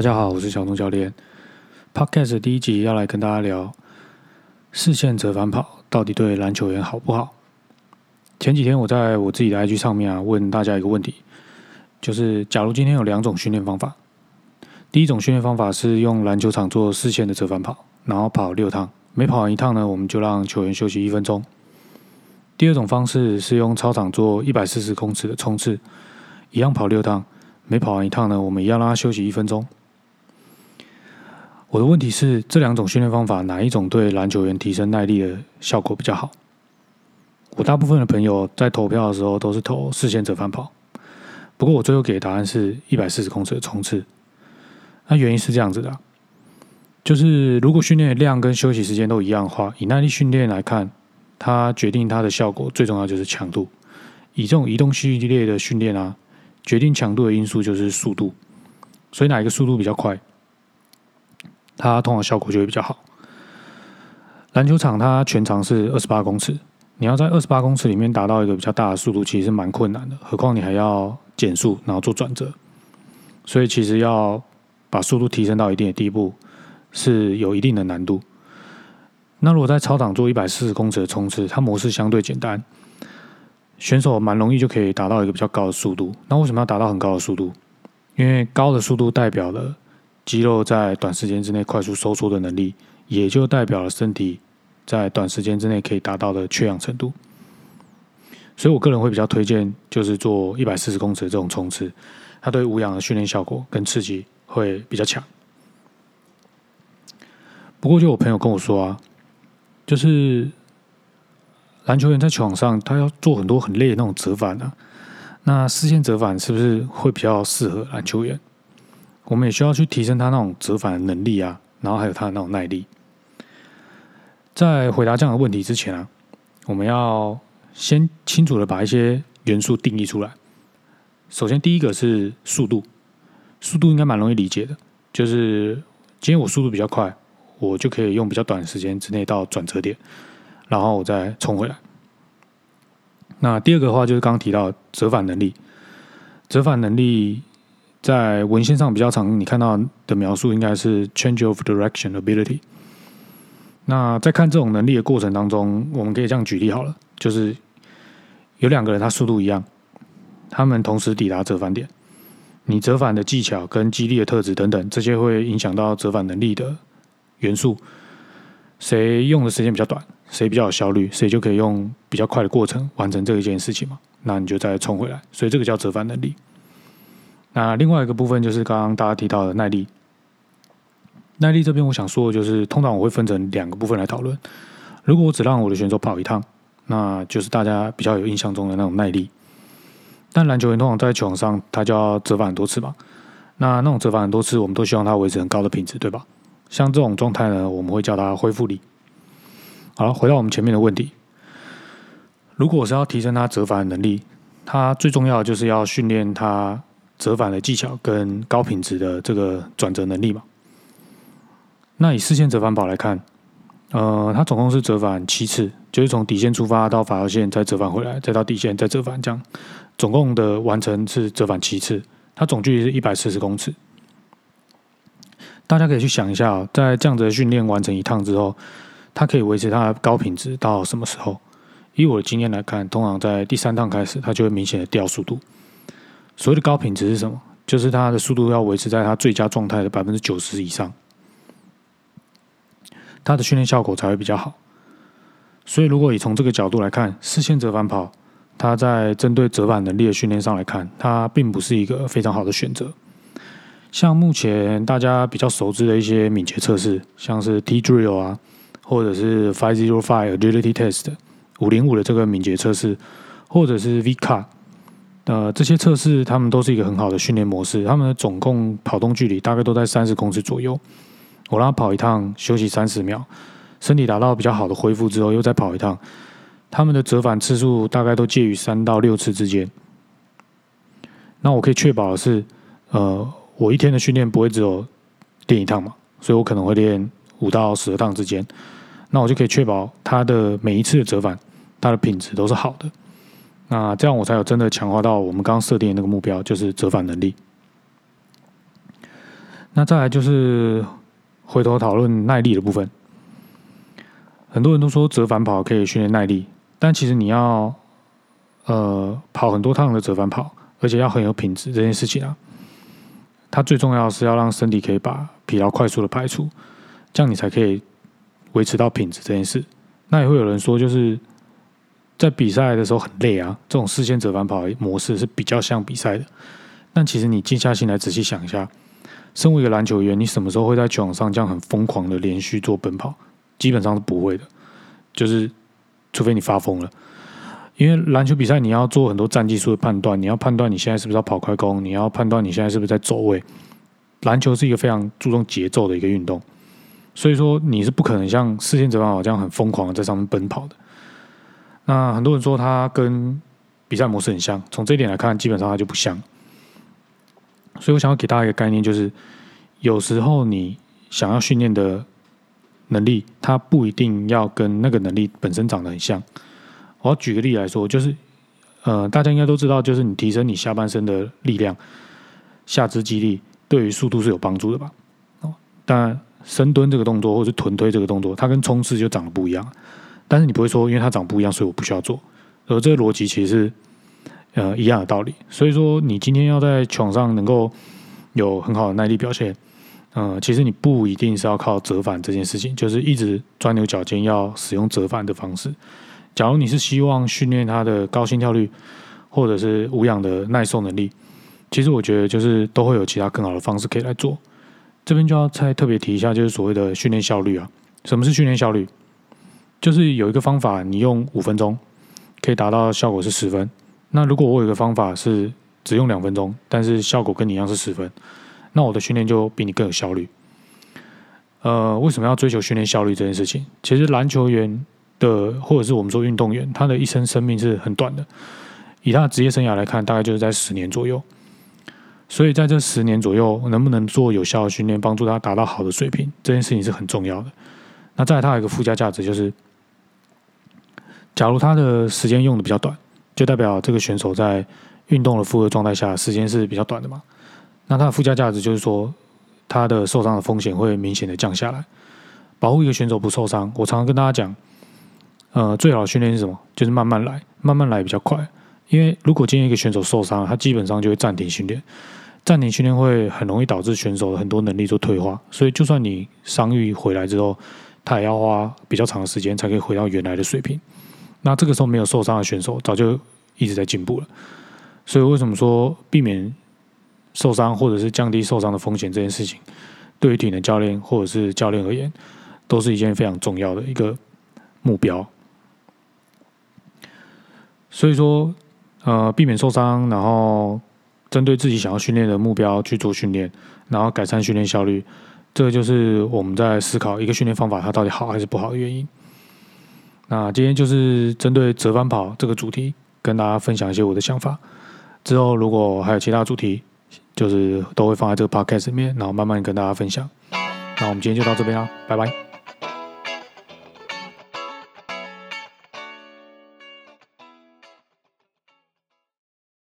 大家好，我是小东教练。Podcast 第一集要来跟大家聊视线折返跑到底对篮球员好不好？前几天我在我自己的 IG 上面啊，问大家一个问题，就是假如今天有两种训练方法，第一种训练方法是用篮球场做视线的折返跑，然后跑六趟，每跑完一趟呢，我们就让球员休息一分钟。第二种方式是用操场做一百四十公尺的冲刺，一样跑六趟，每跑完一趟呢，我们一样让他休息一分钟。我的问题是，这两种训练方法哪一种对篮球员提升耐力的效果比较好？我大部分的朋友在投票的时候都是投视线折返跑，不过我最后给的答案是一百四十公尺的冲刺。那原因是这样子的，就是如果训练量跟休息时间都一样的话，以耐力训练来看，它决定它的效果最重要就是强度。以这种移动系列的训练啊，决定强度的因素就是速度，所以哪一个速度比较快？它通常效果就会比较好。篮球场它全长是二十八公尺，你要在二十八公尺里面达到一个比较大的速度，其实是蛮困难的。何况你还要减速，然后做转折，所以其实要把速度提升到一定的地步，是有一定的难度。那如果在操场做一百四十公尺的冲刺，它模式相对简单，选手蛮容易就可以达到一个比较高的速度。那为什么要达到很高的速度？因为高的速度代表了。肌肉在短时间之内快速收缩的能力，也就代表了身体在短时间之内可以达到的缺氧程度。所以我个人会比较推荐，就是做一百四十公尺这种冲刺，它对无氧的训练效果跟刺激会比较强。不过，就我朋友跟我说啊，就是篮球员在球场上，他要做很多很累的那种折返啊，那视线折返是不是会比较适合篮球员？我们也需要去提升他那种折返能力啊，然后还有他的那种耐力。在回答这样的问题之前啊，我们要先清楚的把一些元素定义出来。首先，第一个是速度，速度应该蛮容易理解的，就是今天我速度比较快，我就可以用比较短的时间之内到转折点，然后我再冲回来。那第二个的话就是刚刚提到折返能力，折返能力。在文献上比较常你看到的描述应该是 change of direction ability。那在看这种能力的过程当中，我们可以这样举例好了，就是有两个人他速度一样，他们同时抵达折返点，你折返的技巧跟激励的特质等等，这些会影响到折返能力的元素。谁用的时间比较短，谁比较有效率，谁就可以用比较快的过程完成这一件事情嘛？那你就再冲回来，所以这个叫折返能力。那另外一个部分就是刚刚大家提到的耐力。耐力这边我想说的就是，通常我会分成两个部分来讨论。如果我只让我的选手跑一趟，那就是大家比较有印象中的那种耐力。但篮球员通常在球场上，他就要折返很多次嘛。那那种折返很多次，我们都希望他维持很高的品质，对吧？像这种状态呢，我们会叫它恢复力。好了，回到我们前面的问题，如果是要提升他折返的能力，他最重要的就是要训练他。折返的技巧跟高品质的这个转折能力嘛，那以视线折返跑来看，呃，它总共是折返七次，就是从底线出发到罚球线，再折返回来，再到底线，再折返，这样总共的完成是折返七次，它总距离是一百四十公尺。大家可以去想一下，在这样子的训练完成一趟之后，它可以维持它的高品质到什么时候？以我的经验来看，通常在第三趟开始，它就会明显的掉速度。所谓的高品质是什么？就是它的速度要维持在它最佳状态的百分之九十以上，它的训练效果才会比较好。所以，如果你从这个角度来看，视线折返跑，它在针对折返能力的训练上来看，它并不是一个非常好的选择。像目前大家比较熟知的一些敏捷测试，像是 T Drill 啊，或者是 Five Zero Five Agility Test 五零五的这个敏捷测试，或者是 V Cut。呃，这些测试他们都是一个很好的训练模式。他们的总共跑动距离大概都在三十公尺左右。我让他跑一趟，休息三十秒，身体达到比较好的恢复之后，又再跑一趟。他们的折返次数大概都介于三到六次之间。那我可以确保的是，呃，我一天的训练不会只有练一趟嘛，所以我可能会练五到十趟之间。那我就可以确保他的每一次的折返，它的品质都是好的。那这样我才有真的强化到我们刚设定的那个目标，就是折返能力。那再来就是回头讨论耐力的部分。很多人都说折返跑可以训练耐力，但其实你要呃跑很多趟的折返跑，而且要很有品质这件事情啊，它最重要是要让身体可以把疲劳快速的排除，这样你才可以维持到品质这件事。那也会有人说，就是在比赛的时候很累啊，这种事先折返跑模式是比较像比赛的。但其实你静下心来仔细想一下，身为一个篮球员，你什么时候会在球场上这样很疯狂的连续做奔跑？基本上是不会的，就是除非你发疯了。因为篮球比赛你要做很多战技术的判断，你要判断你现在是不是要跑快攻，你要判断你现在是不是在走位。篮球是一个非常注重节奏的一个运动，所以说你是不可能像四线折返跑这样很疯狂的在上面奔跑的。那很多人说它跟比赛模式很像，从这一点来看，基本上它就不像。所以我想要给大家一个概念，就是有时候你想要训练的能力，它不一定要跟那个能力本身长得很像。我举个例来说，就是呃，大家应该都知道，就是你提升你下半身的力量，下肢肌力对于速度是有帮助的吧？哦，当然深蹲这个动作或者是臀推这个动作，它跟冲刺就长得不一样。但是你不会说，因为它长不一样，所以我不需要做。而这个逻辑其实是。呃，一样的道理。所以说，你今天要在场上能够有很好的耐力表现，呃，其实你不一定是要靠折返这件事情，就是一直钻牛角尖要使用折返的方式。假如你是希望训练他的高心跳率，或者是无氧的耐受能力，其实我觉得就是都会有其他更好的方式可以来做。这边就要再特别提一下，就是所谓的训练效率啊。什么是训练效率？就是有一个方法，你用五分钟可以达到效果是十分。那如果我有一个方法是只用两分钟，但是效果跟你一样是十分，那我的训练就比你更有效率。呃，为什么要追求训练效率这件事情？其实篮球员的或者是我们说运动员，他的一生生命是很短的，以他的职业生涯来看，大概就是在十年左右。所以在这十年左右，能不能做有效的训练，帮助他达到好的水平，这件事情是很重要的。那再来，它有一个附加价值，就是假如他的时间用的比较短。就代表这个选手在运动的负荷状态下，时间是比较短的嘛？那它的附加价值就是说，他的受伤的风险会明显的降下来。保护一个选手不受伤，我常常跟大家讲，呃，最好的训练是什么？就是慢慢来，慢慢来比较快。因为如果今天一个选手受伤，他基本上就会暂停训练，暂停训练会很容易导致选手的很多能力都退化。所以，就算你伤愈回来之后，他也要花比较长的时间才可以回到原来的水平。那这个时候没有受伤的选手早就一直在进步了，所以为什么说避免受伤或者是降低受伤的风险这件事情，对于体能教练或者是教练而言，都是一件非常重要的一个目标。所以说，呃，避免受伤，然后针对自己想要训练的目标去做训练，然后改善训练效率，这个就是我们在思考一个训练方法它到底好还是不好的原因。那今天就是针对折返跑这个主题，跟大家分享一些我的想法。之后如果还有其他主题，就是都会放在这个 podcast 里面，然后慢慢跟大家分享。那我们今天就到这边啦，拜拜。